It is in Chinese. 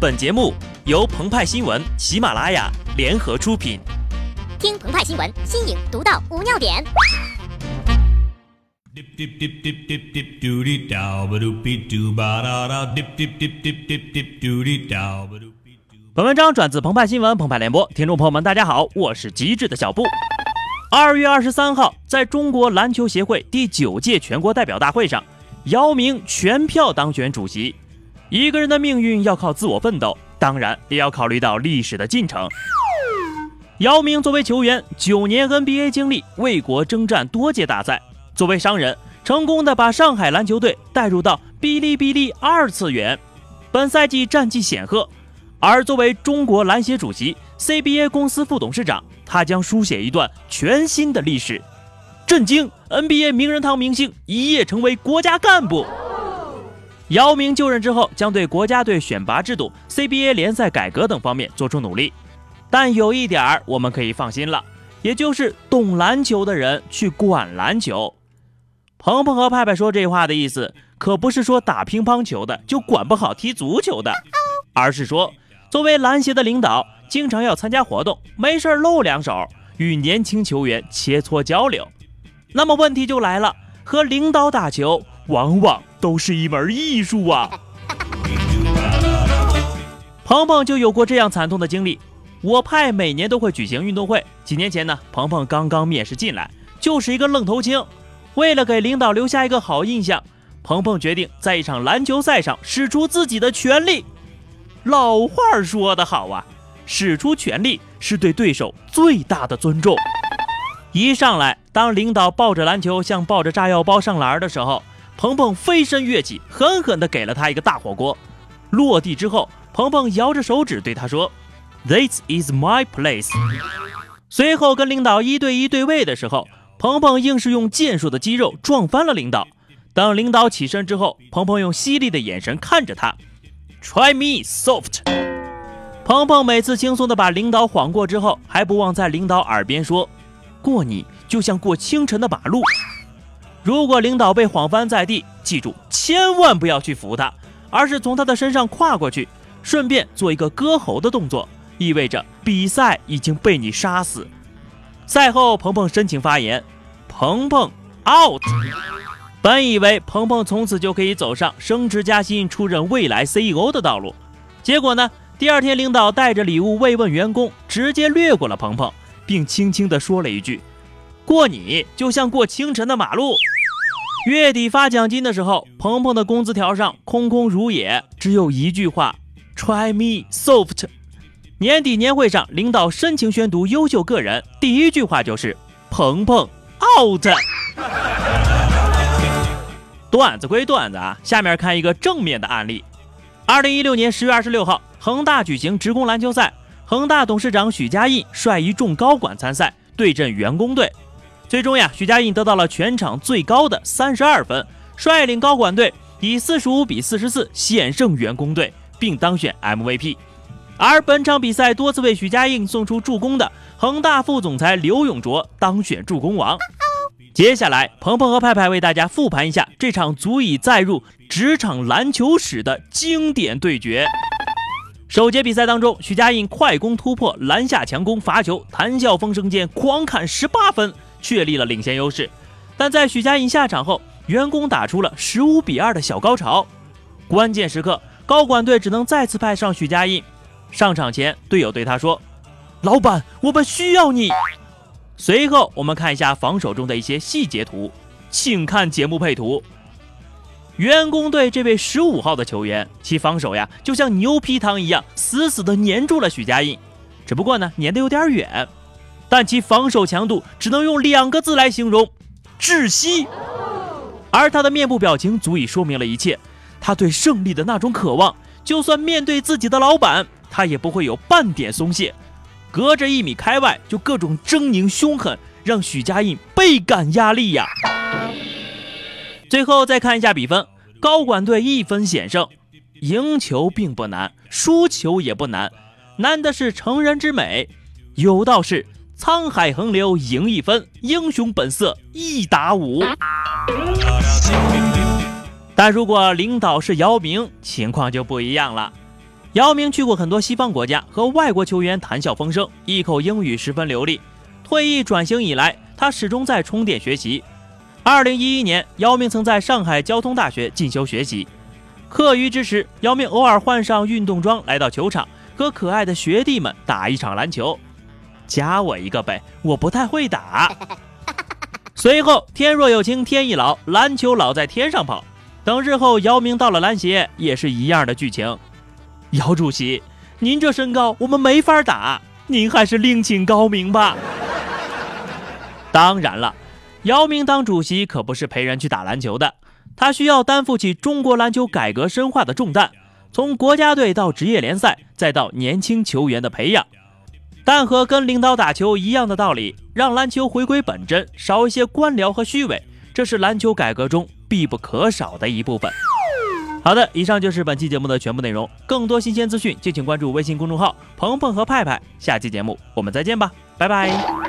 本节目由澎湃新闻、喜马拉雅联合出品。听澎湃新闻，新颖独到，无尿点。本文章转自澎湃新闻《澎湃联播，听众朋友们，大家好，我是机智的小布。二月二十三号，在中国篮球协会第九届全国代表大会上，姚明全票当选主席。一个人的命运要靠自我奋斗，当然也要考虑到历史的进程。姚明作为球员，九年 NBA 经历，为国征战多届大赛；作为商人，成功的把上海篮球队带入到哔哩哔哩二次元，本赛季战绩显赫。而作为中国篮协主席、CBA 公司副董事长，他将书写一段全新的历史。震惊！NBA 名人堂明星一夜成为国家干部。姚明就任之后，将对国家队选拔制度、CBA 联赛改革等方面做出努力。但有一点儿我们可以放心了，也就是懂篮球的人去管篮球。鹏鹏和派派说这话的意思，可不是说打乒乓球的就管不好踢足球的，而是说作为篮协的领导，经常要参加活动，没事露两手，与年轻球员切磋交流。那么问题就来了，和领导打球，往往。都是一门艺术啊！鹏鹏就有过这样惨痛的经历。我派每年都会举行运动会，几年前呢，鹏鹏刚刚面试进来，就是一个愣头青。为了给领导留下一个好印象，鹏鹏决定在一场篮球赛上使出自己的全力。老话说得好啊，使出全力是对对手最大的尊重。一上来，当领导抱着篮球像抱着炸药包上篮的时候。鹏鹏飞身跃起，狠狠地给了他一个大火锅。落地之后，鹏鹏摇着手指对他说：“This is my place。”随后跟领导一对一对位的时候，鹏鹏硬是用健硕的肌肉撞翻了领导。等领导起身之后，鹏鹏用犀利的眼神看着他：“Try me soft。”鹏鹏每次轻松地把领导晃过之后，还不忘在领导耳边说：“过你就像过清晨的马路。”如果领导被晃翻在地，记住千万不要去扶他，而是从他的身上跨过去，顺便做一个割喉的动作，意味着比赛已经被你杀死。赛后，鹏鹏申请发言：“鹏鹏 out。”本以为鹏鹏从此就可以走上升职加薪、出任未来 CEO 的道路，结果呢？第二天，领导带着礼物慰问员工，直接略过了鹏鹏，并轻轻地说了一句。过你就像过清晨的马路。月底发奖金的时候，鹏鹏的工资条上空空如也，只有一句话：Try me soft。年底年会上，领导深情宣读优秀个人，第一句话就是鹏鹏 out。段子归段子啊，下面看一个正面的案例。二零一六年十月二十六号，恒大举行职工篮球赛，恒大董事长许家印率一众高管参赛，对阵员工队。最终呀，许家印得到了全场最高的三十二分，率领高管队以四十五比四十四险胜员工队，并当选 MVP。而本场比赛多次为许家印送出助攻的恒大副总裁刘永卓当选助攻王。接下来，鹏鹏和派派为大家复盘一下这场足以载入职场篮球史的经典对决。首节比赛当中，许家印快攻突破，篮下强攻，罚球，谈笑风生间狂砍十八分。确立了领先优势，但在许家印下场后，员工打出了十五比二的小高潮。关键时刻，高管队只能再次派上许家印。上场前，队友对他说：“老板，我们需要你。”随后，我们看一下防守中的一些细节图，请看节目配图。员工队这位十五号的球员，其防守呀，就像牛皮糖一样，死死地粘住了许家印，只不过呢，粘得有点远。但其防守强度只能用两个字来形容：窒息。而他的面部表情足以说明了一切，他对胜利的那种渴望，就算面对自己的老板，他也不会有半点松懈。隔着一米开外就各种狰狞凶狠，让许家印倍感压力呀。最后再看一下比分，高管队一分险胜。赢球并不难，输球也不难，难的是成人之美。有道是。沧海横流赢一分，英雄本色一打五。但如果领导是姚明，情况就不一样了。姚明去过很多西方国家，和外国球员谈笑风生，一口英语十分流利。退役转型以来，他始终在充电学习。二零一一年，姚明曾在上海交通大学进修学习。课余之时，姚明偶尔换上运动装来到球场，和可爱的学弟们打一场篮球。加我一个呗，我不太会打。随后，天若有情天亦老，篮球老在天上跑。等日后姚明到了篮协，也是一样的剧情。姚主席，您这身高我们没法打，您还是另请高明吧。当然了，姚明当主席可不是陪人去打篮球的，他需要担负起中国篮球改革深化的重担，从国家队到职业联赛，再到年轻球员的培养。但和跟领导打球一样的道理，让篮球回归本真，少一些官僚和虚伪，这是篮球改革中必不可少的一部分。好的，以上就是本期节目的全部内容。更多新鲜资讯，敬请关注微信公众号“鹏鹏和派派”。下期节目我们再见吧，拜拜。